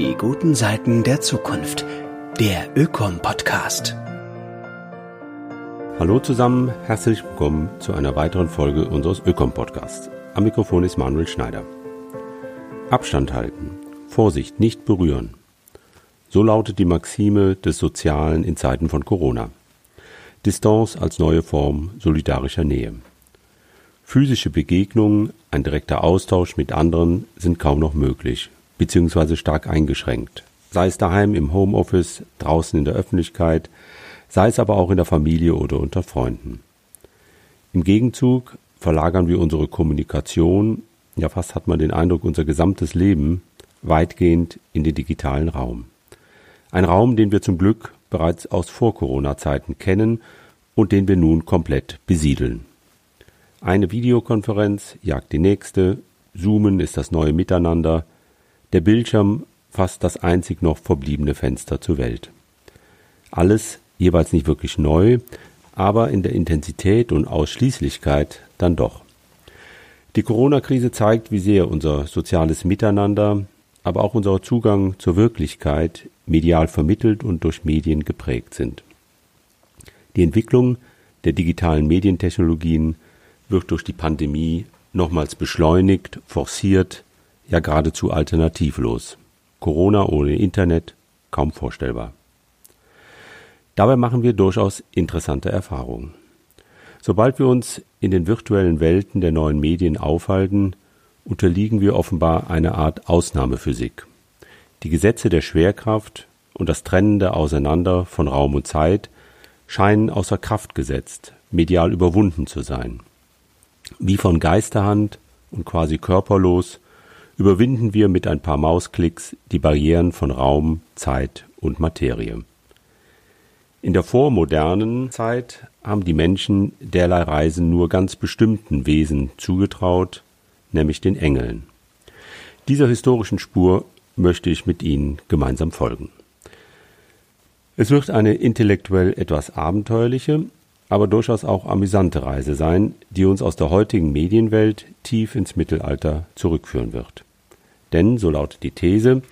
Die guten Seiten der Zukunft. Der Ökom-Podcast. Hallo zusammen, herzlich willkommen zu einer weiteren Folge unseres Ökom-Podcasts. Am Mikrofon ist Manuel Schneider. Abstand halten. Vorsicht, nicht berühren. So lautet die Maxime des Sozialen in Zeiten von Corona. Distanz als neue Form solidarischer Nähe. Physische Begegnungen, ein direkter Austausch mit anderen sind kaum noch möglich, beziehungsweise stark eingeschränkt. Sei es daheim im Homeoffice, draußen in der Öffentlichkeit, sei es aber auch in der Familie oder unter Freunden. Im Gegenzug verlagern wir unsere Kommunikation, ja fast hat man den Eindruck, unser gesamtes Leben weitgehend in den digitalen Raum. Ein Raum, den wir zum Glück bereits aus Vor-Corona-Zeiten kennen und den wir nun komplett besiedeln. Eine Videokonferenz jagt die nächste, Zoomen ist das neue Miteinander, der Bildschirm fast das einzig noch verbliebene Fenster zur Welt. Alles jeweils nicht wirklich neu, aber in der Intensität und Ausschließlichkeit dann doch. Die Corona-Krise zeigt, wie sehr unser soziales Miteinander, aber auch unser Zugang zur Wirklichkeit medial vermittelt und durch Medien geprägt sind. Die Entwicklung der digitalen Medientechnologien wird durch die Pandemie nochmals beschleunigt, forciert, ja geradezu alternativlos. Corona ohne Internet kaum vorstellbar. Dabei machen wir durchaus interessante Erfahrungen. Sobald wir uns in den virtuellen Welten der neuen Medien aufhalten, unterliegen wir offenbar einer Art Ausnahmephysik. Die Gesetze der Schwerkraft und das trennende Auseinander von Raum und Zeit scheinen außer Kraft gesetzt, medial überwunden zu sein. Wie von Geisterhand und quasi körperlos überwinden wir mit ein paar Mausklicks die Barrieren von Raum, Zeit und Materie. In der vormodernen Zeit haben die Menschen derlei Reisen nur ganz bestimmten Wesen zugetraut, nämlich den Engeln. Dieser historischen Spur möchte ich mit Ihnen gemeinsam folgen. Es wird eine intellektuell etwas abenteuerliche, aber durchaus auch amüsante Reise sein, die uns aus der heutigen Medienwelt tief ins Mittelalter zurückführen wird. Denn, so lautet die These,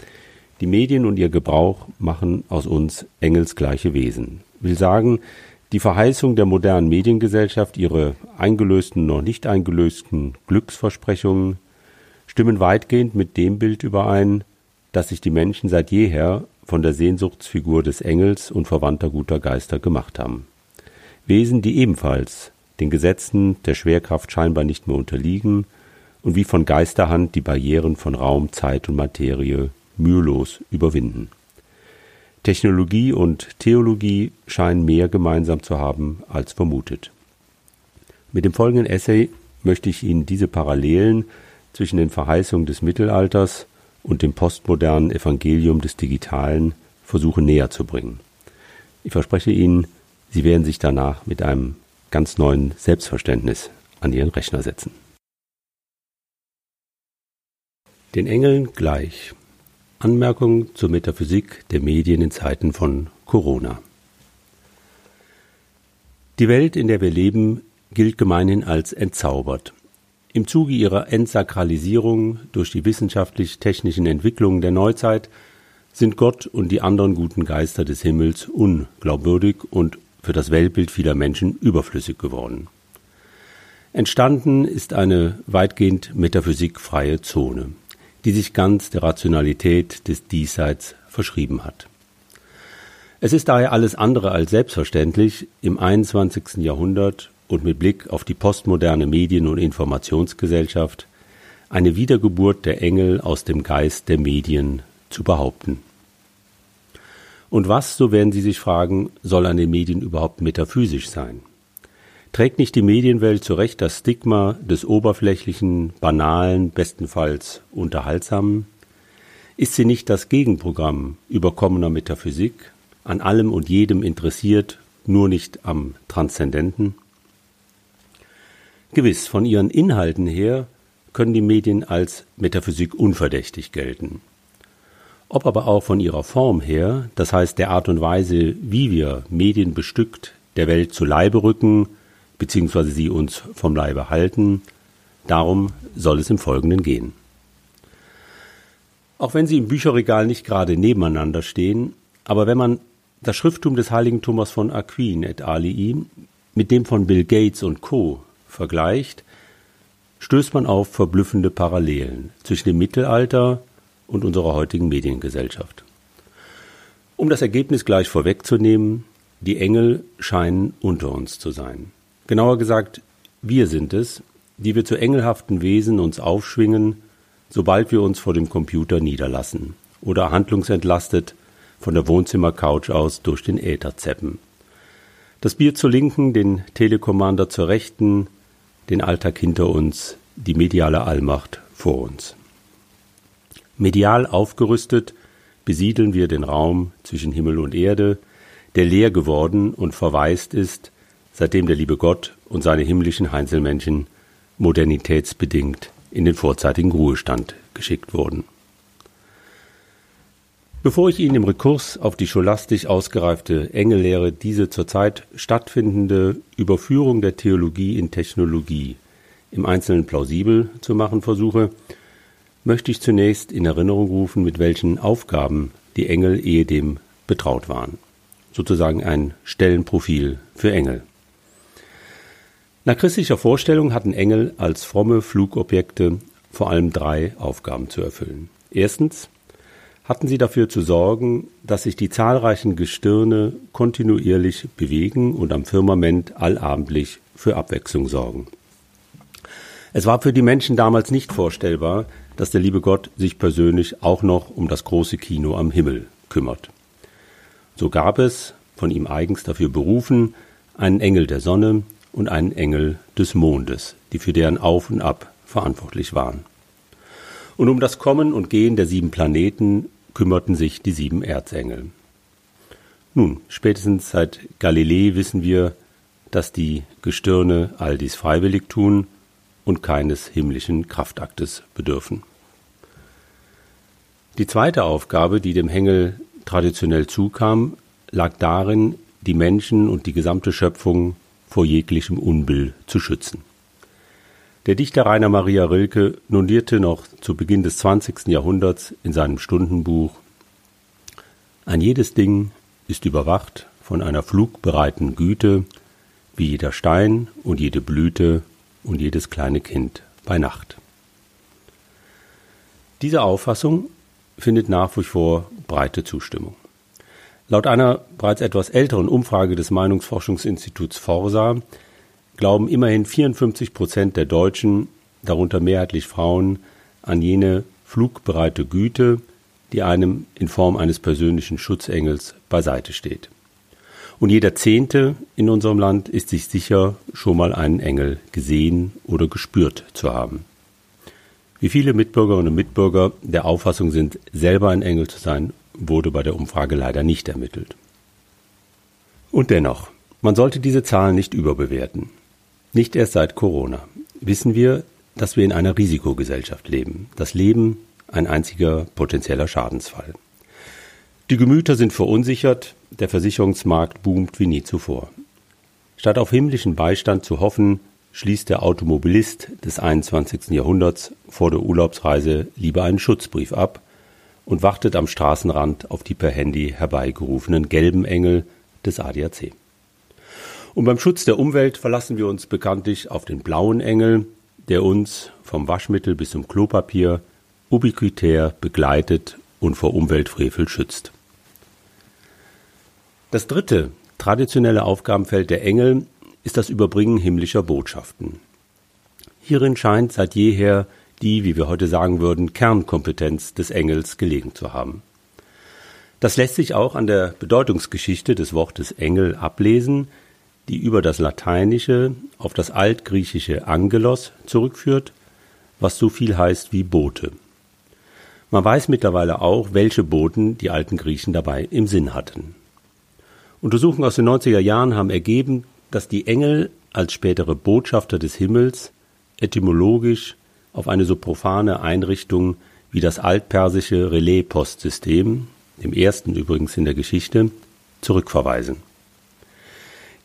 die Medien und ihr Gebrauch machen aus uns engelsgleiche Wesen. Will sagen, die Verheißung der modernen Mediengesellschaft, ihre eingelösten, noch nicht eingelösten Glücksversprechungen stimmen weitgehend mit dem Bild überein, das sich die Menschen seit jeher von der Sehnsuchtsfigur des Engels und verwandter guter Geister gemacht haben. Wesen, die ebenfalls den Gesetzen der Schwerkraft scheinbar nicht mehr unterliegen und wie von Geisterhand die Barrieren von Raum, Zeit und Materie mühelos überwinden. Technologie und Theologie scheinen mehr gemeinsam zu haben als vermutet. Mit dem folgenden Essay möchte ich Ihnen diese Parallelen zwischen den Verheißungen des Mittelalters und dem postmodernen Evangelium des Digitalen versuchen näher zu bringen. Ich verspreche Ihnen, Sie werden sich danach mit einem ganz neuen Selbstverständnis an Ihren Rechner setzen. Den Engeln gleich. Anmerkung zur Metaphysik der Medien in Zeiten von Corona. Die Welt, in der wir leben, gilt gemeinhin als entzaubert. Im Zuge ihrer Entsakralisierung durch die wissenschaftlich-technischen Entwicklungen der Neuzeit sind Gott und die anderen guten Geister des Himmels unglaubwürdig und für das Weltbild vieler Menschen überflüssig geworden. Entstanden ist eine weitgehend metaphysikfreie Zone die sich ganz der Rationalität des Diesseits verschrieben hat. Es ist daher alles andere als selbstverständlich, im 21. Jahrhundert und mit Blick auf die postmoderne Medien- und Informationsgesellschaft eine Wiedergeburt der Engel aus dem Geist der Medien zu behaupten. Und was, so werden Sie sich fragen, soll an den Medien überhaupt metaphysisch sein? Trägt nicht die Medienwelt zu Recht das Stigma des oberflächlichen, banalen, bestenfalls unterhaltsamen? Ist sie nicht das Gegenprogramm überkommener Metaphysik, an allem und jedem interessiert, nur nicht am Transzendenten? Gewiss, von ihren Inhalten her können die Medien als Metaphysik unverdächtig gelten. Ob aber auch von ihrer Form her, das heißt der Art und Weise, wie wir Medien bestückt der Welt zu Leibe rücken, beziehungsweise sie uns vom Leibe halten. Darum soll es im Folgenden gehen. Auch wenn sie im Bücherregal nicht gerade nebeneinander stehen, aber wenn man das Schrifttum des heiligen Thomas von Aquin et alii mit dem von Bill Gates und Co. vergleicht, stößt man auf verblüffende Parallelen zwischen dem Mittelalter und unserer heutigen Mediengesellschaft. Um das Ergebnis gleich vorwegzunehmen, die Engel scheinen unter uns zu sein. Genauer gesagt, wir sind es, die wir zu engelhaften Wesen uns aufschwingen, sobald wir uns vor dem Computer niederlassen oder handlungsentlastet von der Wohnzimmercouch aus durch den Äther zeppen. Das Bier zur Linken, den Telekommander zur Rechten, den Alltag hinter uns, die mediale Allmacht vor uns. Medial aufgerüstet besiedeln wir den Raum zwischen Himmel und Erde, der leer geworden und verwaist ist, seitdem der liebe Gott und seine himmlischen Heinzelmännchen modernitätsbedingt in den vorzeitigen Ruhestand geschickt wurden. Bevor ich Ihnen im Rekurs auf die scholastisch ausgereifte Engellehre diese zurzeit stattfindende Überführung der Theologie in Technologie im Einzelnen plausibel zu machen versuche, möchte ich zunächst in Erinnerung rufen, mit welchen Aufgaben die Engel ehedem betraut waren. Sozusagen ein Stellenprofil für Engel. Nach christlicher Vorstellung hatten Engel als fromme Flugobjekte vor allem drei Aufgaben zu erfüllen. Erstens hatten sie dafür zu sorgen, dass sich die zahlreichen Gestirne kontinuierlich bewegen und am Firmament allabendlich für Abwechslung sorgen. Es war für die Menschen damals nicht vorstellbar, dass der liebe Gott sich persönlich auch noch um das große Kino am Himmel kümmert. So gab es, von ihm eigens dafür berufen, einen Engel der Sonne und einen Engel des Mondes, die für deren Auf und Ab verantwortlich waren. Und um das Kommen und Gehen der sieben Planeten kümmerten sich die sieben Erzengel. Nun, spätestens seit Galilei wissen wir, dass die Gestirne all dies freiwillig tun und keines himmlischen Kraftaktes bedürfen. Die zweite Aufgabe, die dem Hengel traditionell zukam, lag darin, die Menschen und die gesamte Schöpfung vor jeglichem Unbill zu schützen. Der Dichter Rainer Maria Rilke notierte noch zu Beginn des 20. Jahrhunderts in seinem Stundenbuch Ein jedes Ding ist überwacht von einer flugbereiten Güte, wie jeder Stein und jede Blüte und jedes kleine Kind bei Nacht. Diese Auffassung findet nach wie vor breite Zustimmung. Laut einer bereits etwas älteren Umfrage des Meinungsforschungsinstituts Forsa glauben immerhin 54 Prozent der Deutschen, darunter mehrheitlich Frauen, an jene flugbereite Güte, die einem in Form eines persönlichen Schutzengels beiseite steht. Und jeder Zehnte in unserem Land ist sich sicher, schon mal einen Engel gesehen oder gespürt zu haben. Wie viele Mitbürgerinnen und Mitbürger der Auffassung sind, selber ein Engel zu sein, wurde bei der Umfrage leider nicht ermittelt. Und dennoch, man sollte diese Zahlen nicht überbewerten. Nicht erst seit Corona wissen wir, dass wir in einer Risikogesellschaft leben. Das Leben ein einziger potenzieller Schadensfall. Die Gemüter sind verunsichert, der Versicherungsmarkt boomt wie nie zuvor. Statt auf himmlischen Beistand zu hoffen, schließt der Automobilist des 21. Jahrhunderts vor der Urlaubsreise lieber einen Schutzbrief ab und wartet am Straßenrand auf die per Handy herbeigerufenen gelben Engel des ADAC. Und beim Schutz der Umwelt verlassen wir uns bekanntlich auf den blauen Engel, der uns vom Waschmittel bis zum Klopapier ubiquitär begleitet und vor Umweltfrevel schützt. Das dritte traditionelle Aufgabenfeld der Engel ist das Überbringen himmlischer Botschaften. Hierin scheint seit jeher die, wie wir heute sagen würden, Kernkompetenz des Engels gelegen zu haben. Das lässt sich auch an der Bedeutungsgeschichte des Wortes Engel ablesen, die über das Lateinische auf das altgriechische Angelos zurückführt, was so viel heißt wie Bote. Man weiß mittlerweile auch, welche Boten die alten Griechen dabei im Sinn hatten. Untersuchungen aus den 90er Jahren haben ergeben, dass die Engel als spätere Botschafter des Himmels etymologisch auf eine so profane Einrichtung wie das altpersische Relais-Postsystem, dem ersten übrigens in der Geschichte, zurückverweisen.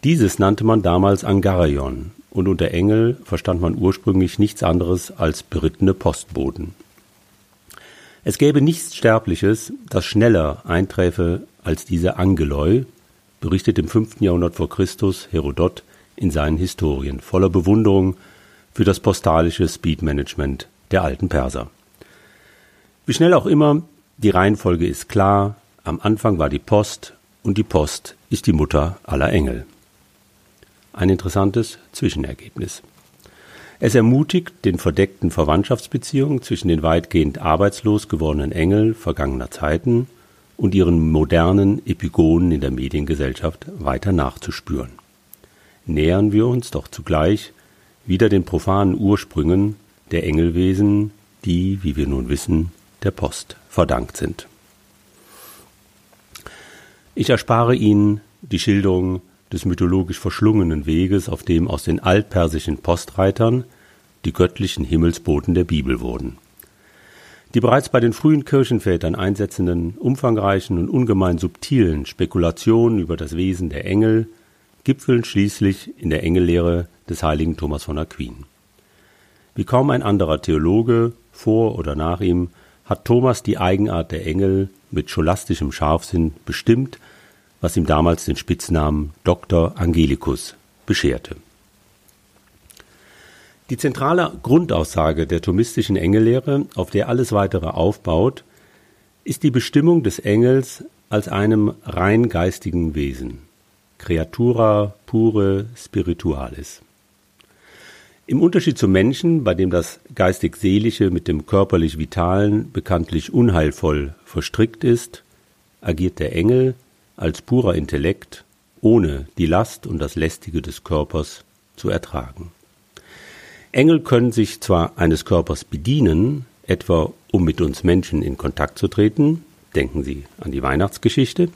Dieses nannte man damals Angaraion, und unter Engel verstand man ursprünglich nichts anderes als berittene Postboten. Es gäbe nichts Sterbliches, das schneller einträfe als diese Angeloi, berichtet im 5. Jahrhundert vor Christus Herodot in seinen Historien, voller Bewunderung für das postalische Speedmanagement der alten Perser. Wie schnell auch immer, die Reihenfolge ist klar, am Anfang war die Post und die Post ist die Mutter aller Engel. Ein interessantes Zwischenergebnis. Es ermutigt den verdeckten Verwandtschaftsbeziehungen zwischen den weitgehend arbeitslos gewordenen Engeln vergangener Zeiten und ihren modernen Epigonen in der Mediengesellschaft weiter nachzuspüren. Nähern wir uns doch zugleich wieder den profanen Ursprüngen der Engelwesen, die, wie wir nun wissen, der Post verdankt sind. Ich erspare Ihnen die Schilderung des mythologisch verschlungenen Weges, auf dem aus den altpersischen Postreitern die göttlichen Himmelsboten der Bibel wurden. Die bereits bei den frühen Kirchenvätern einsetzenden, umfangreichen und ungemein subtilen Spekulationen über das Wesen der Engel gipfeln schließlich in der Engellehre des heiligen Thomas von Aquin. Wie kaum ein anderer Theologe vor oder nach ihm hat Thomas die Eigenart der Engel mit scholastischem Scharfsinn bestimmt was ihm damals den Spitznamen Dr. Angelicus bescherte. Die zentrale Grundaussage der thomistischen Engellehre, auf der alles weitere aufbaut, ist die Bestimmung des Engels als einem rein geistigen Wesen, Creatura pure spiritualis. Im Unterschied zum Menschen, bei dem das geistig-seelische mit dem körperlich-vitalen bekanntlich unheilvoll verstrickt ist, agiert der Engel als purer Intellekt, ohne die Last und das Lästige des Körpers zu ertragen. Engel können sich zwar eines Körpers bedienen, etwa um mit uns Menschen in Kontakt zu treten, denken Sie an die Weihnachtsgeschichte,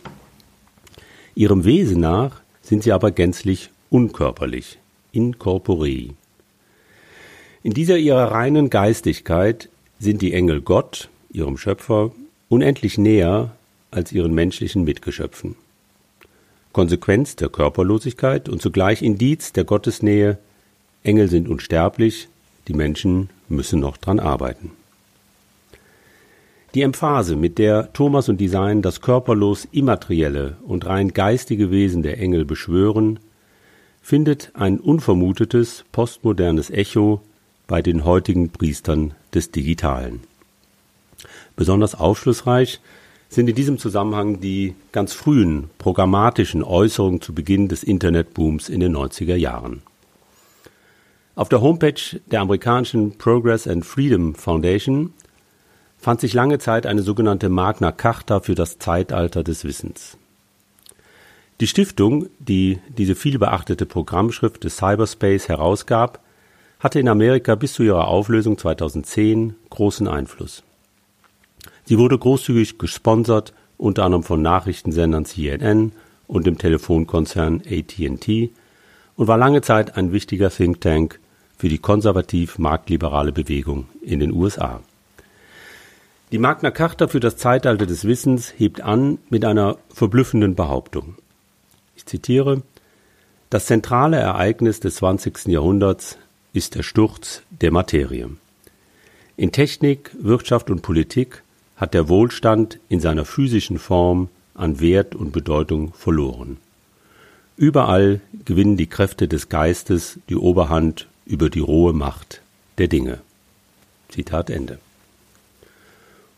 ihrem Wesen nach sind sie aber gänzlich unkörperlich, incorporei. In dieser ihrer reinen Geistigkeit sind die Engel Gott, ihrem Schöpfer, unendlich näher als ihren menschlichen Mitgeschöpfen. Konsequenz der Körperlosigkeit und zugleich Indiz der Gottesnähe, Engel sind unsterblich, die Menschen müssen noch dran arbeiten. Die Emphase, mit der Thomas und Design das körperlos immaterielle und rein geistige Wesen der Engel beschwören, findet ein unvermutetes postmodernes Echo bei den heutigen Priestern des Digitalen. Besonders aufschlussreich sind in diesem Zusammenhang die ganz frühen programmatischen Äußerungen zu Beginn des Internetbooms in den 90er Jahren. Auf der Homepage der amerikanischen Progress and Freedom Foundation fand sich lange Zeit eine sogenannte Magna Carta für das Zeitalter des Wissens. Die Stiftung, die diese vielbeachtete Programmschrift des Cyberspace herausgab, hatte in Amerika bis zu ihrer Auflösung 2010 großen Einfluss. Sie wurde großzügig gesponsert, unter anderem von Nachrichtensendern CNN und dem Telefonkonzern AT&T und war lange Zeit ein wichtiger Think Tank für die konservativ-marktliberale Bewegung in den USA. Die Magna Carta für das Zeitalter des Wissens hebt an mit einer verblüffenden Behauptung. Ich zitiere Das zentrale Ereignis des 20. Jahrhunderts ist der Sturz der Materie. In Technik, Wirtschaft und Politik hat der Wohlstand in seiner physischen Form an Wert und Bedeutung verloren. Überall gewinnen die Kräfte des Geistes die Oberhand über die rohe Macht der Dinge. Zitat Ende.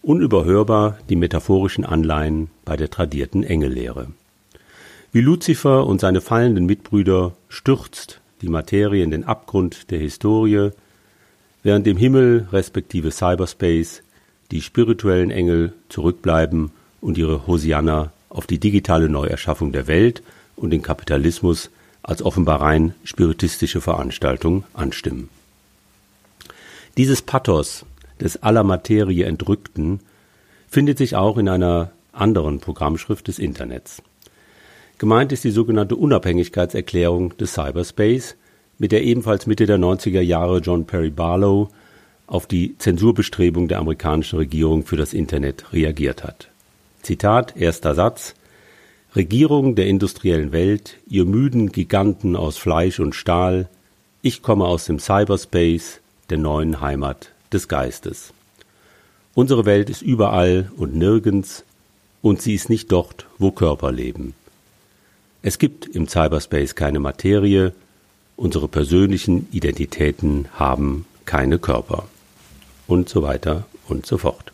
Unüberhörbar die metaphorischen Anleihen bei der tradierten Engellehre. Wie Luzifer und seine fallenden Mitbrüder stürzt die Materie in den Abgrund der Historie, während im Himmel respektive Cyberspace die spirituellen Engel zurückbleiben und ihre Hosianna auf die digitale Neuerschaffung der Welt und den Kapitalismus als offenbar rein spiritistische Veranstaltung anstimmen. Dieses Pathos des aller Materie Entrückten findet sich auch in einer anderen Programmschrift des Internets. Gemeint ist die sogenannte Unabhängigkeitserklärung des Cyberspace, mit der ebenfalls Mitte der 90er Jahre John Perry Barlow auf die Zensurbestrebung der amerikanischen Regierung für das Internet reagiert hat. Zitat, erster Satz Regierung der industriellen Welt, ihr müden Giganten aus Fleisch und Stahl, ich komme aus dem Cyberspace, der neuen Heimat des Geistes. Unsere Welt ist überall und nirgends und sie ist nicht dort, wo Körper leben. Es gibt im Cyberspace keine Materie, unsere persönlichen Identitäten haben keine Körper. Und so weiter und so fort.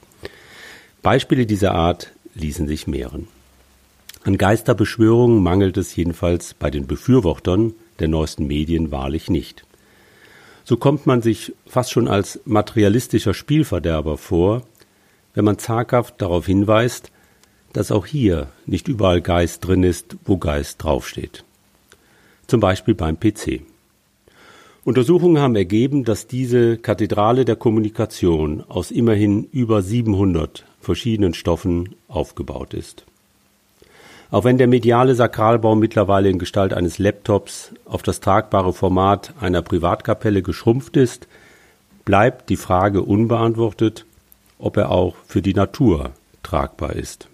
Beispiele dieser Art ließen sich mehren. An Geisterbeschwörungen mangelt es jedenfalls bei den Befürwortern der neuesten Medien wahrlich nicht. So kommt man sich fast schon als materialistischer Spielverderber vor, wenn man zaghaft darauf hinweist, dass auch hier nicht überall Geist drin ist, wo Geist draufsteht. Zum Beispiel beim PC. Untersuchungen haben ergeben, dass diese Kathedrale der Kommunikation aus immerhin über 700 verschiedenen Stoffen aufgebaut ist. Auch wenn der mediale Sakralbau mittlerweile in Gestalt eines Laptops auf das tragbare Format einer Privatkapelle geschrumpft ist, bleibt die Frage unbeantwortet, ob er auch für die Natur tragbar ist.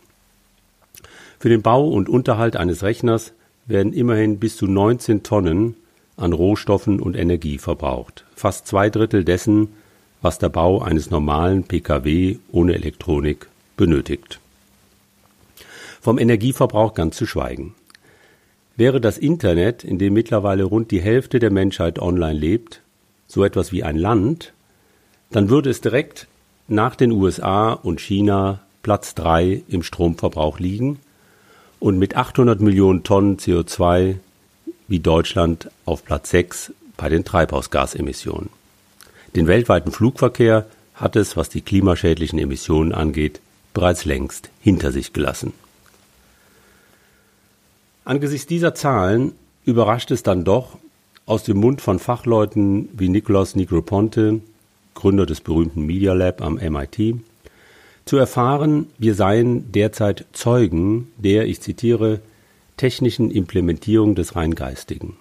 Für den Bau und Unterhalt eines Rechners werden immerhin bis zu 19 Tonnen an Rohstoffen und Energie verbraucht, fast zwei Drittel dessen, was der Bau eines normalen Pkw ohne Elektronik benötigt. Vom Energieverbrauch ganz zu schweigen. Wäre das Internet, in dem mittlerweile rund die Hälfte der Menschheit online lebt, so etwas wie ein Land, dann würde es direkt nach den USA und China Platz drei im Stromverbrauch liegen und mit 800 Millionen Tonnen CO2 wie Deutschland auf Platz 6 bei den Treibhausgasemissionen. Den weltweiten Flugverkehr hat es, was die klimaschädlichen Emissionen angeht, bereits längst hinter sich gelassen. Angesichts dieser Zahlen überrascht es dann doch, aus dem Mund von Fachleuten wie Nicolas Negroponte, Gründer des berühmten Media Lab am MIT, zu erfahren, wir seien derzeit Zeugen der, ich zitiere, technischen Implementierung des rein Geistigen.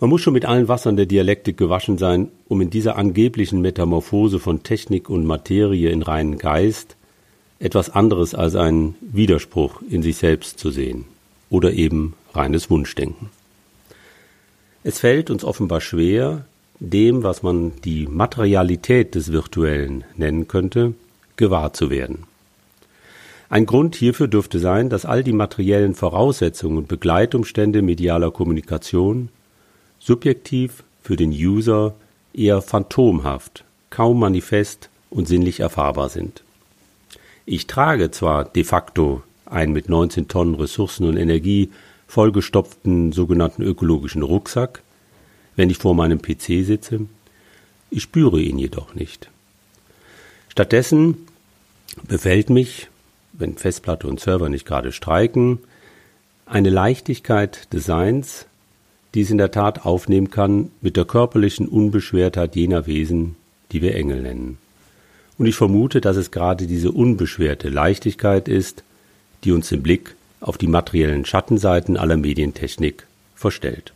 Man muss schon mit allen Wassern der Dialektik gewaschen sein, um in dieser angeblichen Metamorphose von Technik und Materie in reinen Geist etwas anderes als einen Widerspruch in sich selbst zu sehen oder eben reines Wunschdenken. Es fällt uns offenbar schwer, dem, was man die Materialität des Virtuellen nennen könnte, gewahr zu werden. Ein Grund hierfür dürfte sein, dass all die materiellen Voraussetzungen und Begleitumstände medialer Kommunikation subjektiv für den User eher phantomhaft, kaum manifest und sinnlich erfahrbar sind. Ich trage zwar de facto einen mit 19 Tonnen Ressourcen und Energie vollgestopften sogenannten ökologischen Rucksack, wenn ich vor meinem PC sitze. Ich spüre ihn jedoch nicht. Stattdessen befällt mich, wenn Festplatte und Server nicht gerade streiken, eine Leichtigkeit des Seins, die es in der Tat aufnehmen kann mit der körperlichen Unbeschwertheit jener Wesen, die wir Engel nennen. Und ich vermute, dass es gerade diese unbeschwerte Leichtigkeit ist, die uns den Blick auf die materiellen Schattenseiten aller Medientechnik verstellt.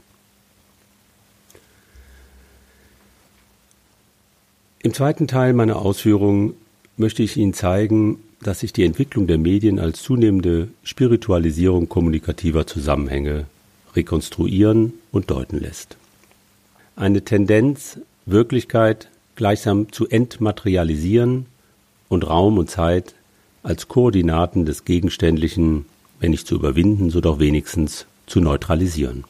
Im zweiten Teil meiner Ausführungen möchte ich Ihnen zeigen, dass sich die Entwicklung der Medien als zunehmende Spiritualisierung kommunikativer Zusammenhänge rekonstruieren und deuten lässt. Eine Tendenz, Wirklichkeit gleichsam zu entmaterialisieren und Raum und Zeit als Koordinaten des Gegenständlichen, wenn nicht zu überwinden, so doch wenigstens zu neutralisieren.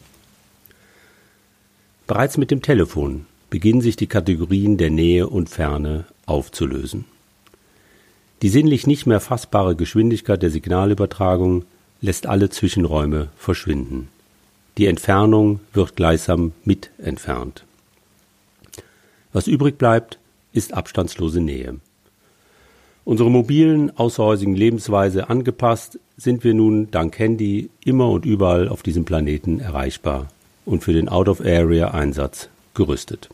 Bereits mit dem Telefon beginnen sich die Kategorien der Nähe und Ferne aufzulösen. Die sinnlich nicht mehr fassbare Geschwindigkeit der Signalübertragung lässt alle Zwischenräume verschwinden. Die Entfernung wird gleichsam mit entfernt. Was übrig bleibt, ist abstandslose Nähe. Unsere mobilen, außerhäusigen Lebensweise angepasst, sind wir nun dank Handy immer und überall auf diesem Planeten erreichbar und für den Out-of-Area-Einsatz gerüstet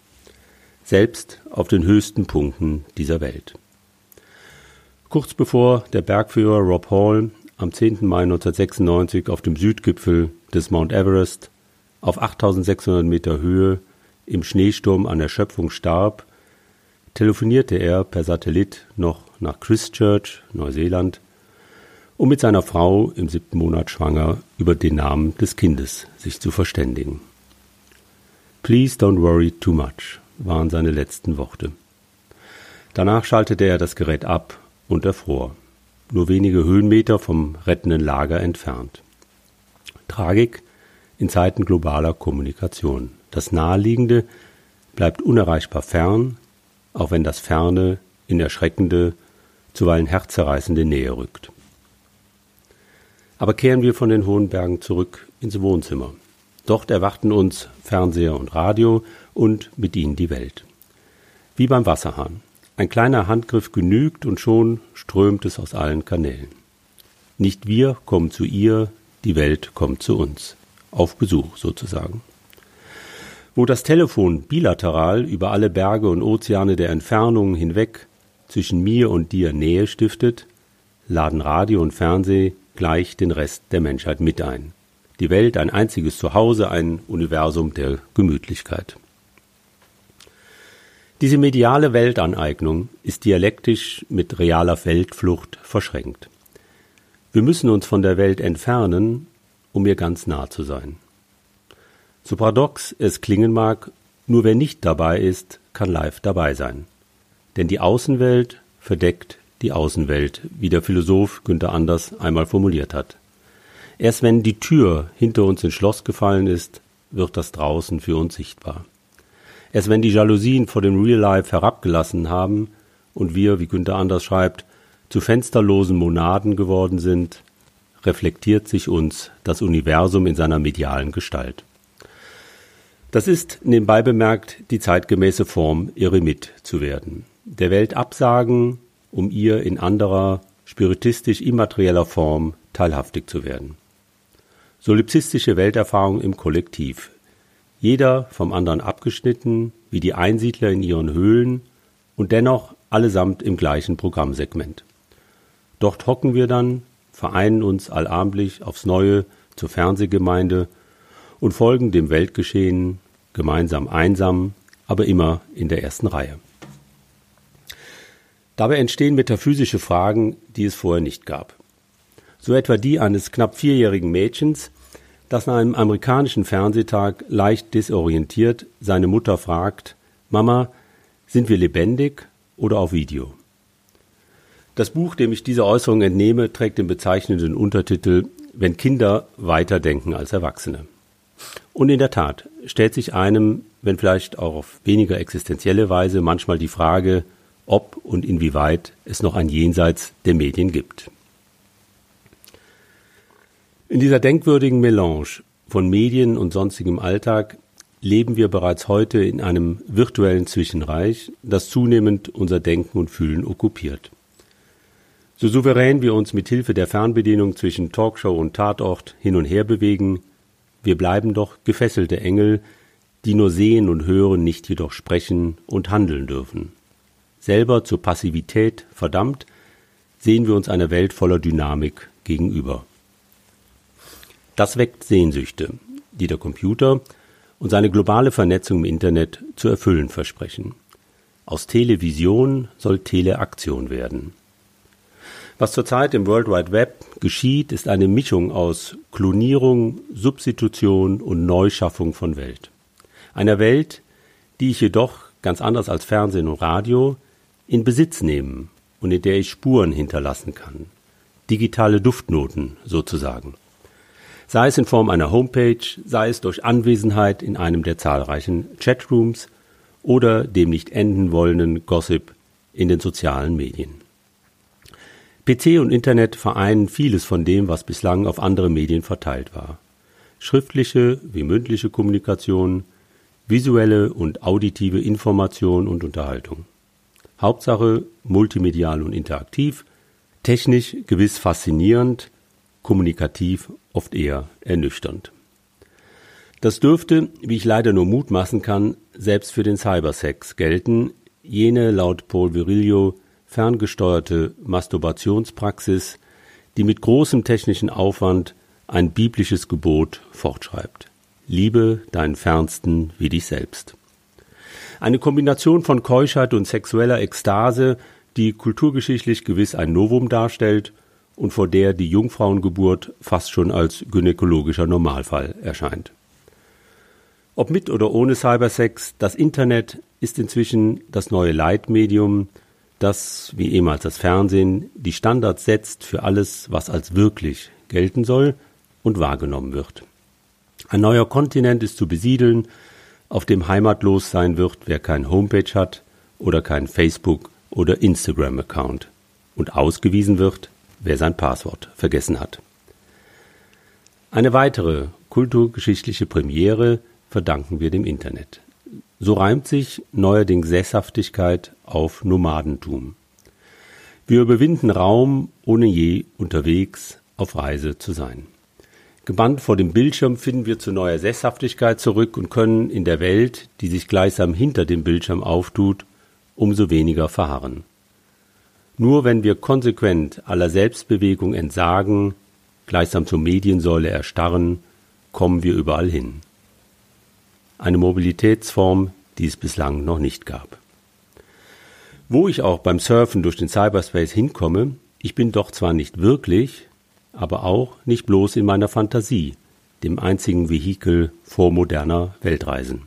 selbst auf den höchsten Punkten dieser Welt. Kurz bevor der Bergführer Rob Hall am 10. Mai 1996 auf dem Südgipfel des Mount Everest auf 8600 Meter Höhe im Schneesturm an Erschöpfung starb, telefonierte er per Satellit noch nach Christchurch, Neuseeland, um mit seiner Frau im siebten Monat schwanger über den Namen des Kindes sich zu verständigen. Please don't worry too much waren seine letzten Worte. Danach schaltete er das Gerät ab und erfror, nur wenige Höhenmeter vom rettenden Lager entfernt. Tragik in Zeiten globaler Kommunikation. Das Naheliegende bleibt unerreichbar fern, auch wenn das Ferne in erschreckende, zuweilen herzzerreißende Nähe rückt. Aber kehren wir von den hohen Bergen zurück ins Wohnzimmer. Dort erwarten uns Fernseher und Radio und mit ihnen die Welt. Wie beim Wasserhahn. Ein kleiner Handgriff genügt und schon strömt es aus allen Kanälen. Nicht wir kommen zu ihr, die Welt kommt zu uns. Auf Besuch sozusagen. Wo das Telefon bilateral über alle Berge und Ozeane der Entfernungen hinweg zwischen mir und dir Nähe stiftet, laden Radio und Fernseh gleich den Rest der Menschheit mit ein. Die Welt ein einziges Zuhause, ein Universum der Gemütlichkeit. Diese mediale Weltaneignung ist dialektisch mit realer Weltflucht verschränkt. Wir müssen uns von der Welt entfernen, um ihr ganz nah zu sein. So paradox es klingen mag, nur wer nicht dabei ist, kann live dabei sein. Denn die Außenwelt verdeckt die Außenwelt, wie der Philosoph Günther Anders einmal formuliert hat. Erst wenn die Tür hinter uns ins Schloss gefallen ist, wird das draußen für uns sichtbar. Erst wenn die Jalousien vor dem Real Life herabgelassen haben und wir, wie Günther Anders schreibt, zu fensterlosen Monaden geworden sind, reflektiert sich uns das Universum in seiner medialen Gestalt. Das ist, nebenbei bemerkt, die zeitgemäße Form, Eremit zu werden. Der Welt absagen, um ihr in anderer, spiritistisch immaterieller Form teilhaftig zu werden. Solipsistische Welterfahrung im Kollektiv, jeder vom anderen abgeschnitten, wie die Einsiedler in ihren Höhlen und dennoch allesamt im gleichen Programmsegment. Dort hocken wir dann, vereinen uns allabendlich aufs Neue zur Fernsehgemeinde und folgen dem Weltgeschehen gemeinsam einsam, aber immer in der ersten Reihe. Dabei entstehen metaphysische Fragen, die es vorher nicht gab. So etwa die eines knapp vierjährigen Mädchens, das nach einem amerikanischen Fernsehtag leicht desorientiert seine Mutter fragt, Mama, sind wir lebendig oder auf Video? Das Buch, dem ich diese Äußerung entnehme, trägt den bezeichnenden Untertitel Wenn Kinder weiter denken als Erwachsene. Und in der Tat stellt sich einem, wenn vielleicht auch auf weniger existenzielle Weise, manchmal die Frage, ob und inwieweit es noch ein Jenseits der Medien gibt. In dieser denkwürdigen Melange von Medien und sonstigem Alltag leben wir bereits heute in einem virtuellen Zwischenreich, das zunehmend unser Denken und Fühlen okkupiert. So souverän wir uns mit Hilfe der Fernbedienung zwischen Talkshow und Tatort hin und her bewegen, wir bleiben doch gefesselte Engel, die nur sehen und hören, nicht jedoch sprechen und handeln dürfen. Selber zur Passivität verdammt, sehen wir uns einer Welt voller Dynamik gegenüber. Das weckt Sehnsüchte, die der Computer und seine globale Vernetzung im Internet zu erfüllen versprechen. Aus Television soll Teleaktion werden. Was zurzeit im World Wide Web geschieht, ist eine Mischung aus Klonierung, Substitution und Neuschaffung von Welt. Einer Welt, die ich jedoch, ganz anders als Fernsehen und Radio, in Besitz nehmen und in der ich Spuren hinterlassen kann. Digitale Duftnoten sozusagen sei es in Form einer Homepage, sei es durch Anwesenheit in einem der zahlreichen Chatrooms oder dem nicht enden wollenden Gossip in den sozialen Medien. PC und Internet vereinen vieles von dem, was bislang auf andere Medien verteilt war. Schriftliche wie mündliche Kommunikation, visuelle und auditive Information und Unterhaltung. Hauptsache multimedial und interaktiv, technisch gewiss faszinierend, kommunikativ oft eher ernüchternd. Das dürfte, wie ich leider nur mutmaßen kann, selbst für den Cybersex gelten, jene laut Paul Virilio ferngesteuerte Masturbationspraxis, die mit großem technischen Aufwand ein biblisches Gebot fortschreibt. Liebe deinen Fernsten wie dich selbst. Eine Kombination von Keuschheit und sexueller Ekstase, die kulturgeschichtlich gewiss ein Novum darstellt und vor der die Jungfrauengeburt fast schon als gynäkologischer Normalfall erscheint. Ob mit oder ohne Cybersex, das Internet ist inzwischen das neue Leitmedium das, wie ehemals das Fernsehen, die Standards setzt für alles, was als wirklich gelten soll und wahrgenommen wird. Ein neuer Kontinent ist zu besiedeln, auf dem heimatlos sein wird, wer kein Homepage hat oder kein Facebook oder Instagram-Account und ausgewiesen wird, wer sein Passwort vergessen hat. Eine weitere kulturgeschichtliche Premiere verdanken wir dem Internet. So reimt sich neuerdings Sesshaftigkeit auf Nomadentum. Wir überwinden Raum, ohne je unterwegs auf Reise zu sein. Gebannt vor dem Bildschirm finden wir zu neuer Sesshaftigkeit zurück und können in der Welt, die sich gleichsam hinter dem Bildschirm auftut, umso weniger verharren. Nur wenn wir konsequent aller Selbstbewegung entsagen, gleichsam zur Mediensäule erstarren, kommen wir überall hin. Eine Mobilitätsform, die es bislang noch nicht gab. Wo ich auch beim Surfen durch den Cyberspace hinkomme, ich bin doch zwar nicht wirklich, aber auch nicht bloß in meiner Fantasie, dem einzigen Vehikel vormoderner Weltreisen.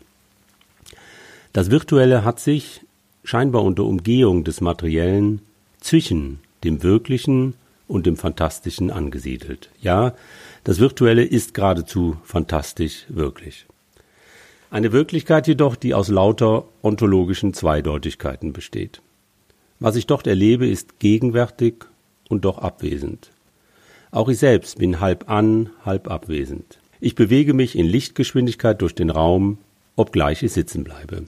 Das Virtuelle hat sich, scheinbar unter Umgehung des Materiellen, zwischen dem Wirklichen und dem Fantastischen angesiedelt. Ja, das Virtuelle ist geradezu fantastisch wirklich. Eine Wirklichkeit jedoch, die aus lauter ontologischen Zweideutigkeiten besteht. Was ich dort erlebe, ist gegenwärtig und doch abwesend. Auch ich selbst bin halb an, halb abwesend. Ich bewege mich in Lichtgeschwindigkeit durch den Raum, obgleich ich sitzen bleibe.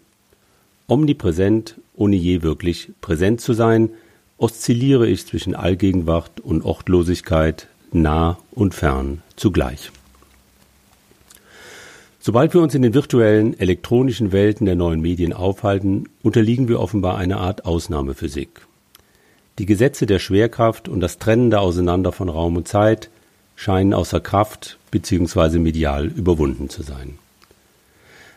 Omnipräsent, ohne je wirklich präsent zu sein, oszilliere ich zwischen Allgegenwart und Ortlosigkeit, nah und fern zugleich. Sobald wir uns in den virtuellen, elektronischen Welten der neuen Medien aufhalten, unterliegen wir offenbar einer Art Ausnahmephysik. Die Gesetze der Schwerkraft und das trennende Auseinander von Raum und Zeit scheinen außer Kraft bzw. medial überwunden zu sein.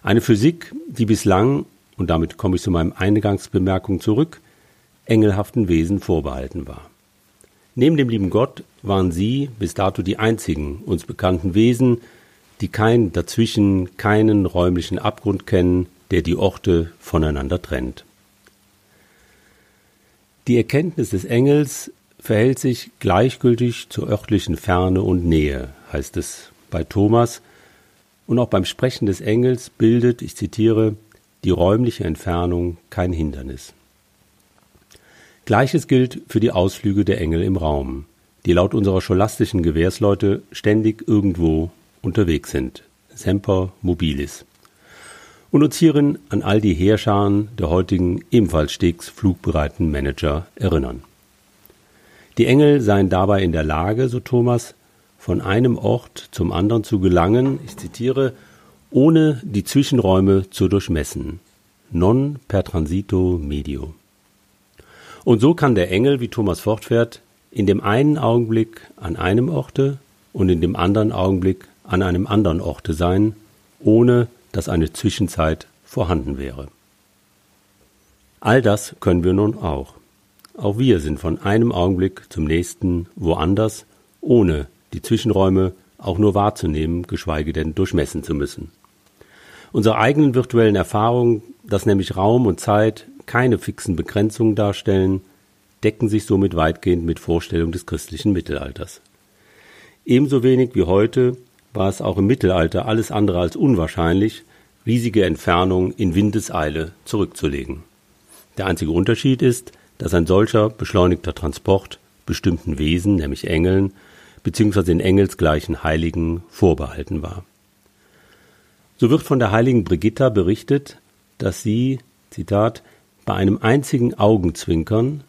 Eine Physik, die bislang, und damit komme ich zu meinem Eingangsbemerkung zurück, engelhaften Wesen vorbehalten war. Neben dem lieben Gott waren sie bis dato die einzigen uns bekannten Wesen, die kein dazwischen, keinen räumlichen Abgrund kennen, der die Orte voneinander trennt. Die Erkenntnis des Engels verhält sich gleichgültig zur örtlichen Ferne und Nähe, heißt es bei Thomas, und auch beim Sprechen des Engels bildet, ich zitiere, die räumliche Entfernung kein Hindernis. Gleiches gilt für die Ausflüge der Engel im Raum, die laut unserer scholastischen Gewährsleute ständig irgendwo unterwegs sind. Semper mobilis und uns hierin an all die Heerscharen der heutigen ebenfalls stets flugbereiten Manager erinnern. Die Engel seien dabei in der Lage, so Thomas, von einem Ort zum anderen zu gelangen, ich zitiere, ohne die Zwischenräume zu durchmessen. Non per transito medio. Und so kann der Engel, wie Thomas fortfährt, in dem einen Augenblick an einem Orte und in dem anderen Augenblick an einem anderen Orte sein, ohne dass eine Zwischenzeit vorhanden wäre. All das können wir nun auch. Auch wir sind von einem Augenblick zum nächsten woanders, ohne die Zwischenräume auch nur wahrzunehmen, geschweige denn durchmessen zu müssen. Unsere eigenen virtuellen Erfahrungen, dass nämlich Raum und Zeit keine fixen Begrenzungen darstellen, decken sich somit weitgehend mit Vorstellungen des christlichen Mittelalters. Ebenso wenig wie heute war es auch im Mittelalter alles andere als unwahrscheinlich, riesige Entfernungen in Windeseile zurückzulegen. Der einzige Unterschied ist, dass ein solcher beschleunigter Transport bestimmten Wesen, nämlich Engeln, bzw. den engelsgleichen Heiligen vorbehalten war. So wird von der heiligen Brigitta berichtet, dass sie, Zitat, bei einem einzigen Augenzwinkern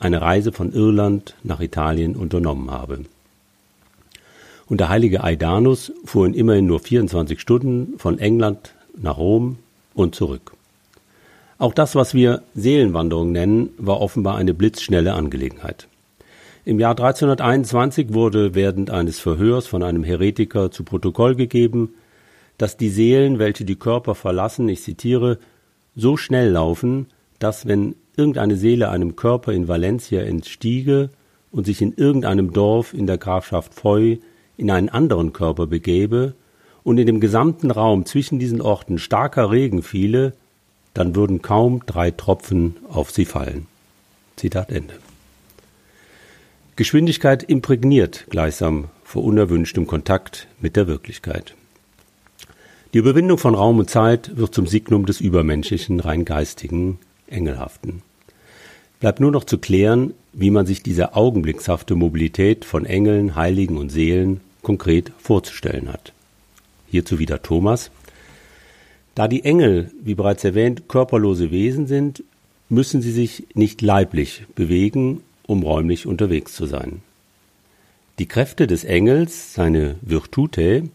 eine Reise von Irland nach Italien unternommen habe. Und der heilige Aidanus fuhr in immerhin nur 24 Stunden von England nach Rom und zurück. Auch das, was wir Seelenwanderung nennen, war offenbar eine blitzschnelle Angelegenheit. Im Jahr 1321 wurde während eines Verhörs von einem Heretiker zu Protokoll gegeben, dass die Seelen, welche die Körper verlassen, ich zitiere, so schnell laufen, dass wenn irgendeine Seele einem Körper in Valencia entstiege und sich in irgendeinem Dorf in der Grafschaft Foy in einen anderen Körper begäbe und in dem gesamten Raum zwischen diesen Orten starker Regen fiele, dann würden kaum drei Tropfen auf sie fallen. Zitat Ende. Geschwindigkeit imprägniert gleichsam vor unerwünschtem Kontakt mit der Wirklichkeit. Die Überwindung von Raum und Zeit wird zum Signum des übermenschlichen, rein geistigen, engelhaften. Bleibt nur noch zu klären, wie man sich diese augenblickshafte Mobilität von Engeln, Heiligen und Seelen konkret vorzustellen hat. Hierzu wieder Thomas. Da die Engel, wie bereits erwähnt, körperlose Wesen sind, müssen sie sich nicht leiblich bewegen, um räumlich unterwegs zu sein. Die Kräfte des Engels, seine Virtute,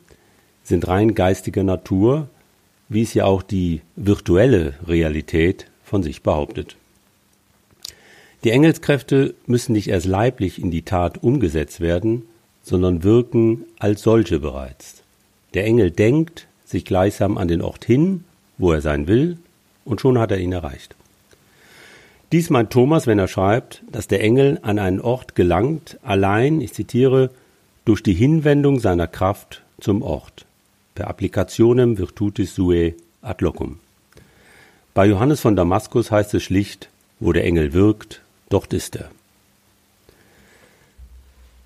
sind rein geistiger Natur, wie es ja auch die virtuelle Realität von sich behauptet. Die Engelskräfte müssen nicht erst leiblich in die Tat umgesetzt werden, sondern wirken als solche bereits. Der Engel denkt sich gleichsam an den Ort hin, wo er sein will, und schon hat er ihn erreicht. Dies meint Thomas, wenn er schreibt, dass der Engel an einen Ort gelangt, allein, ich zitiere, durch die Hinwendung seiner Kraft zum Ort, per applicationem virtutis sue ad locum. Bei Johannes von Damaskus heißt es schlicht, wo der Engel wirkt, dort ist er.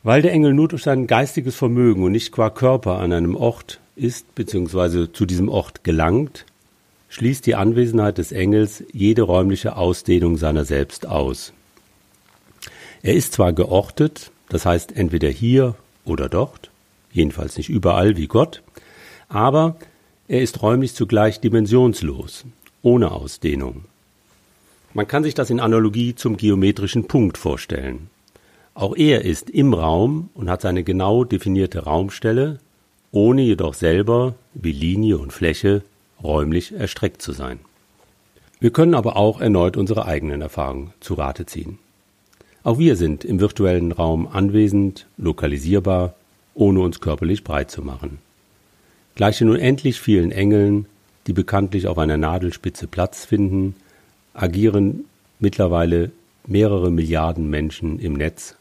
Weil der Engel nur durch sein geistiges Vermögen und nicht qua Körper an einem Ort ist bzw. zu diesem Ort gelangt, schließt die Anwesenheit des Engels jede räumliche Ausdehnung seiner selbst aus. Er ist zwar geortet, das heißt entweder hier oder dort, jedenfalls nicht überall wie Gott, aber er ist räumlich zugleich dimensionslos, ohne Ausdehnung. Man kann sich das in Analogie zum geometrischen Punkt vorstellen. Auch er ist im Raum und hat seine genau definierte Raumstelle, ohne jedoch selber, wie Linie und Fläche, räumlich erstreckt zu sein. Wir können aber auch erneut unsere eigenen Erfahrungen zu Rate ziehen. Auch wir sind im virtuellen Raum anwesend, lokalisierbar, ohne uns körperlich breit zu machen. Gleich den unendlich vielen Engeln, die bekanntlich auf einer Nadelspitze Platz finden, agieren mittlerweile mehrere Milliarden Menschen im Netz,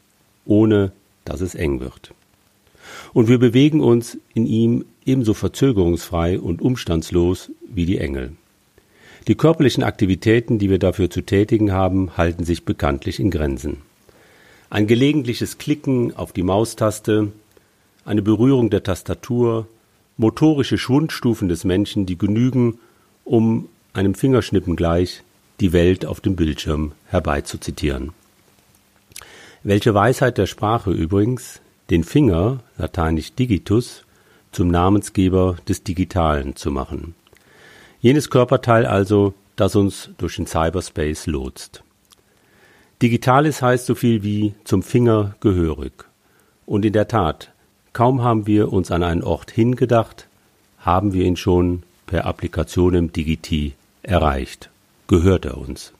ohne dass es eng wird. Und wir bewegen uns in ihm ebenso verzögerungsfrei und umstandslos wie die Engel. Die körperlichen Aktivitäten, die wir dafür zu tätigen haben, halten sich bekanntlich in Grenzen. Ein gelegentliches Klicken auf die Maustaste, eine Berührung der Tastatur, motorische Schwundstufen des Menschen, die genügen, um einem Fingerschnippen gleich die Welt auf dem Bildschirm herbeizuzitieren. Welche Weisheit der Sprache übrigens, den Finger, lateinisch digitus, zum Namensgeber des Digitalen zu machen. Jenes Körperteil also, das uns durch den Cyberspace lotst. Digitalis heißt so viel wie zum Finger gehörig. Und in der Tat, kaum haben wir uns an einen Ort hingedacht, haben wir ihn schon per Applikationem Digiti erreicht gehört er uns.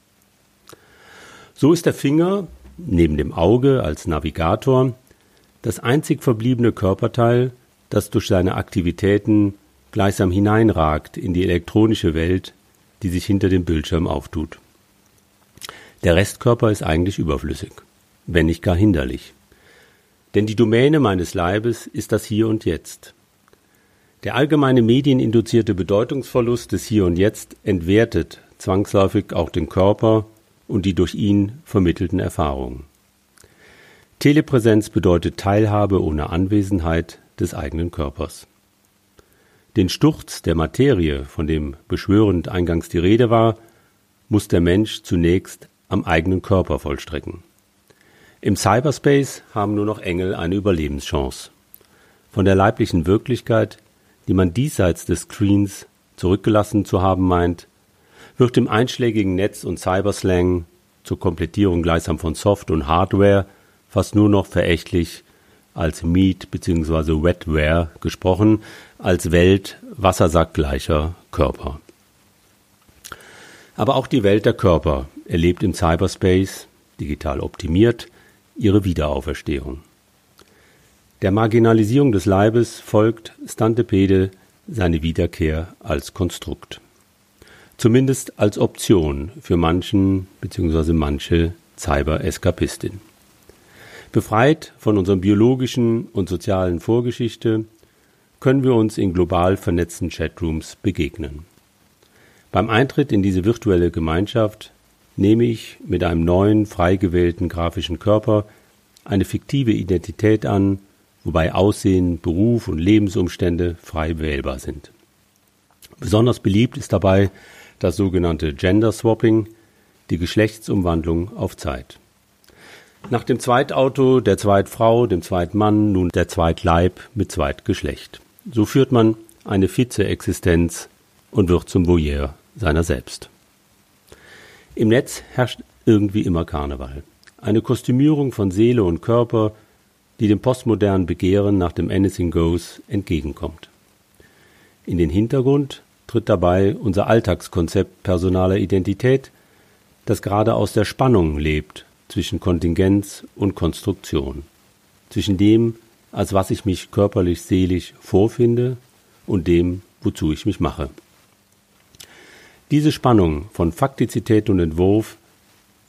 So ist der Finger, neben dem Auge als Navigator, das einzig verbliebene Körperteil, das durch seine Aktivitäten gleichsam hineinragt in die elektronische Welt, die sich hinter dem Bildschirm auftut. Der Restkörper ist eigentlich überflüssig, wenn nicht gar hinderlich. Denn die Domäne meines Leibes ist das Hier und Jetzt. Der allgemeine medieninduzierte Bedeutungsverlust des Hier und Jetzt entwertet zwangsläufig auch den Körper und die durch ihn vermittelten Erfahrungen. Telepräsenz bedeutet Teilhabe ohne Anwesenheit des eigenen Körpers. Den Sturz der Materie, von dem beschwörend eingangs die Rede war, muss der Mensch zunächst am eigenen Körper vollstrecken. Im Cyberspace haben nur noch Engel eine Überlebenschance. Von der leiblichen Wirklichkeit, die man diesseits des Screens zurückgelassen zu haben meint, wird im einschlägigen Netz und Cyberslang zur Komplettierung gleichsam von Soft- und Hardware fast nur noch verächtlich als Meat bzw. Wetware gesprochen, als Welt wassersackgleicher Körper. Aber auch die Welt der Körper erlebt im Cyberspace, digital optimiert, ihre Wiederauferstehung. Der Marginalisierung des Leibes folgt Stantepede seine Wiederkehr als Konstrukt zumindest als Option für manchen bzw. manche Cyber-Eskapistin. Befreit von unserer biologischen und sozialen Vorgeschichte können wir uns in global vernetzten Chatrooms begegnen. Beim Eintritt in diese virtuelle Gemeinschaft nehme ich mit einem neuen, frei gewählten grafischen Körper eine fiktive Identität an, wobei Aussehen, Beruf und Lebensumstände frei wählbar sind. Besonders beliebt ist dabei das sogenannte Gender Swapping, die Geschlechtsumwandlung auf Zeit. Nach dem Zweitauto, der Zweitfrau, dem Zweitmann, nun der Zweitleib mit Zweitgeschlecht. So führt man eine Vize-Existenz und wird zum Voyeur seiner selbst. Im Netz herrscht irgendwie immer Karneval. Eine Kostümierung von Seele und Körper, die dem postmodernen Begehren nach dem Anything Goes entgegenkommt. In den Hintergrund tritt dabei unser Alltagskonzept personaler Identität, das gerade aus der Spannung lebt zwischen Kontingenz und Konstruktion, zwischen dem, als was ich mich körperlich seelisch vorfinde, und dem, wozu ich mich mache. Diese Spannung von Faktizität und Entwurf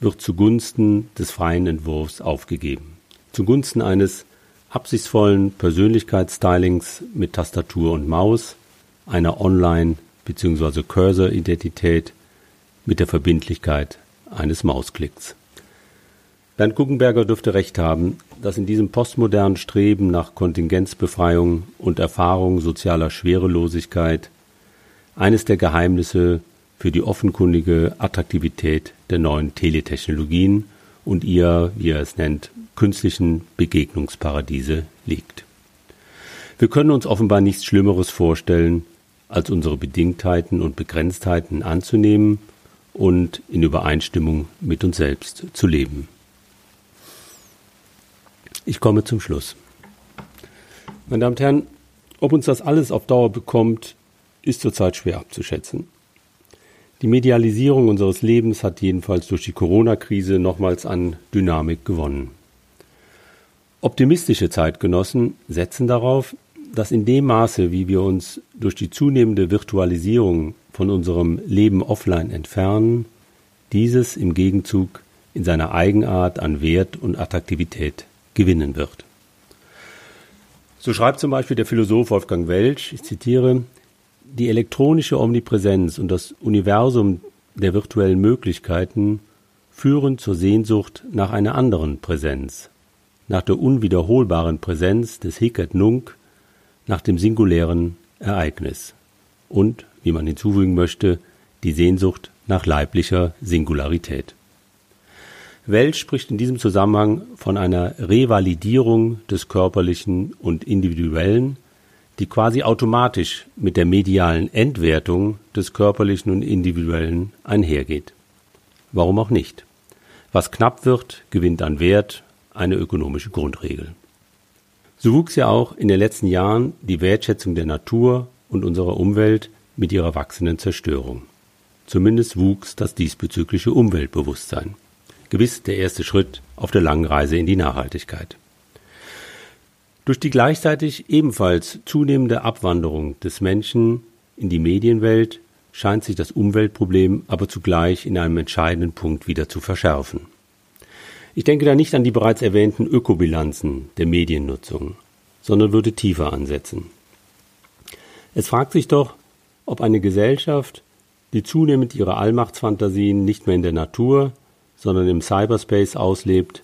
wird zugunsten des freien Entwurfs aufgegeben, zugunsten eines absichtsvollen Persönlichkeitsstylings mit Tastatur und Maus, einer Online- bzw. Cursor-Identität mit der Verbindlichkeit eines Mausklicks. Bernd Guggenberger dürfte recht haben, dass in diesem postmodernen Streben nach Kontingenzbefreiung und Erfahrung sozialer Schwerelosigkeit eines der Geheimnisse für die offenkundige Attraktivität der neuen Teletechnologien und ihr, wie er es nennt, künstlichen Begegnungsparadiese liegt. Wir können uns offenbar nichts Schlimmeres vorstellen, als unsere Bedingtheiten und Begrenztheiten anzunehmen und in Übereinstimmung mit uns selbst zu leben. Ich komme zum Schluss. Meine Damen und Herren, ob uns das alles auf Dauer bekommt, ist zurzeit schwer abzuschätzen. Die Medialisierung unseres Lebens hat jedenfalls durch die Corona-Krise nochmals an Dynamik gewonnen. Optimistische Zeitgenossen setzen darauf, dass in dem Maße, wie wir uns durch die zunehmende Virtualisierung von unserem Leben offline entfernen, dieses im Gegenzug in seiner Eigenart an Wert und Attraktivität gewinnen wird. So schreibt zum Beispiel der Philosoph Wolfgang Welsch, ich zitiere, die elektronische Omnipräsenz und das Universum der virtuellen Möglichkeiten führen zur Sehnsucht nach einer anderen Präsenz, nach der unwiederholbaren Präsenz des Hic et Nunc, nach dem singulären Ereignis und, wie man hinzufügen möchte, die Sehnsucht nach leiblicher Singularität. Welch spricht in diesem Zusammenhang von einer Revalidierung des Körperlichen und Individuellen, die quasi automatisch mit der medialen Entwertung des Körperlichen und Individuellen einhergeht. Warum auch nicht? Was knapp wird, gewinnt an Wert, eine ökonomische Grundregel. So wuchs ja auch in den letzten Jahren die Wertschätzung der Natur und unserer Umwelt mit ihrer wachsenden Zerstörung. Zumindest wuchs das diesbezügliche Umweltbewusstsein gewiss der erste Schritt auf der langen Reise in die Nachhaltigkeit. Durch die gleichzeitig ebenfalls zunehmende Abwanderung des Menschen in die Medienwelt scheint sich das Umweltproblem aber zugleich in einem entscheidenden Punkt wieder zu verschärfen. Ich denke da nicht an die bereits erwähnten Ökobilanzen der Mediennutzung, sondern würde tiefer ansetzen. Es fragt sich doch, ob eine Gesellschaft, die zunehmend ihre Allmachtsfantasien nicht mehr in der Natur, sondern im Cyberspace auslebt,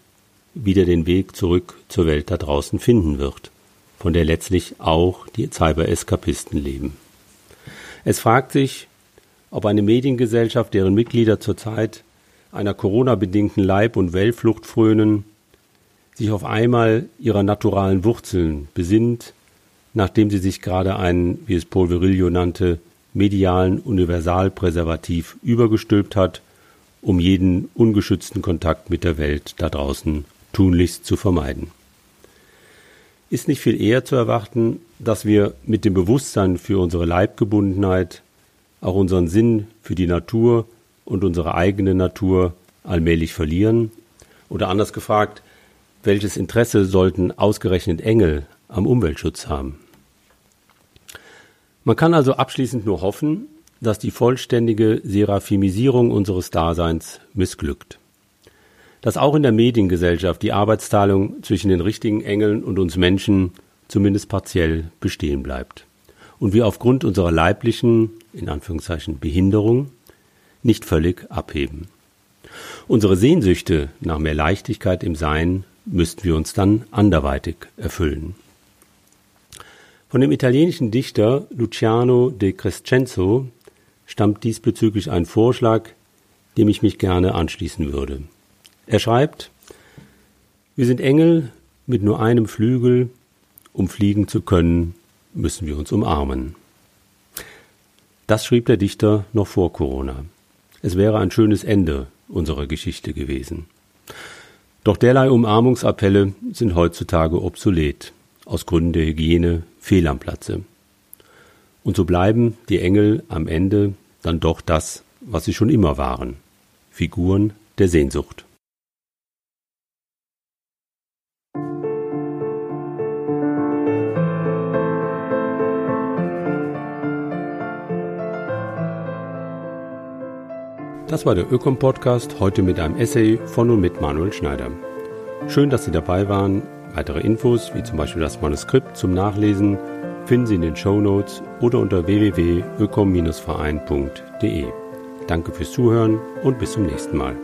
wieder den Weg zurück zur Welt da draußen finden wird, von der letztlich auch die Cyber-Eskapisten leben. Es fragt sich, ob eine Mediengesellschaft, deren Mitglieder zurzeit einer Corona-bedingten Leib- und Weltflucht frönen, sich auf einmal ihrer naturalen Wurzeln besinnt, nachdem sie sich gerade einen, wie es Paul Virilio nannte, medialen Universalpräservativ übergestülpt hat um jeden ungeschützten Kontakt mit der Welt da draußen tunlichst zu vermeiden. Ist nicht viel eher zu erwarten, dass wir mit dem Bewusstsein für unsere Leibgebundenheit auch unseren Sinn für die Natur und unsere eigene Natur allmählich verlieren? Oder anders gefragt, welches Interesse sollten ausgerechnet Engel am Umweltschutz haben? Man kann also abschließend nur hoffen, dass die vollständige Seraphimisierung unseres Daseins missglückt. Dass auch in der Mediengesellschaft die Arbeitsteilung zwischen den richtigen Engeln und uns Menschen zumindest partiell bestehen bleibt. Und wir aufgrund unserer leiblichen, in Anführungszeichen, Behinderung nicht völlig abheben. Unsere Sehnsüchte nach mehr Leichtigkeit im Sein müssten wir uns dann anderweitig erfüllen. Von dem italienischen Dichter Luciano de Crescenzo stammt diesbezüglich ein Vorschlag, dem ich mich gerne anschließen würde. Er schreibt, wir sind Engel mit nur einem Flügel, um fliegen zu können, müssen wir uns umarmen. Das schrieb der Dichter noch vor Corona. Es wäre ein schönes Ende unserer Geschichte gewesen. Doch derlei Umarmungsappelle sind heutzutage obsolet, aus Gründen der Hygiene fehl am Platze. Und so bleiben die Engel am Ende dann doch das, was sie schon immer waren, Figuren der Sehnsucht. Das war der Ökom-Podcast, heute mit einem Essay von und mit Manuel Schneider. Schön, dass Sie dabei waren. Weitere Infos, wie zum Beispiel das Manuskript zum Nachlesen, finden Sie in den Show Notes oder unter www.ökom-verein.de. Danke fürs Zuhören und bis zum nächsten Mal.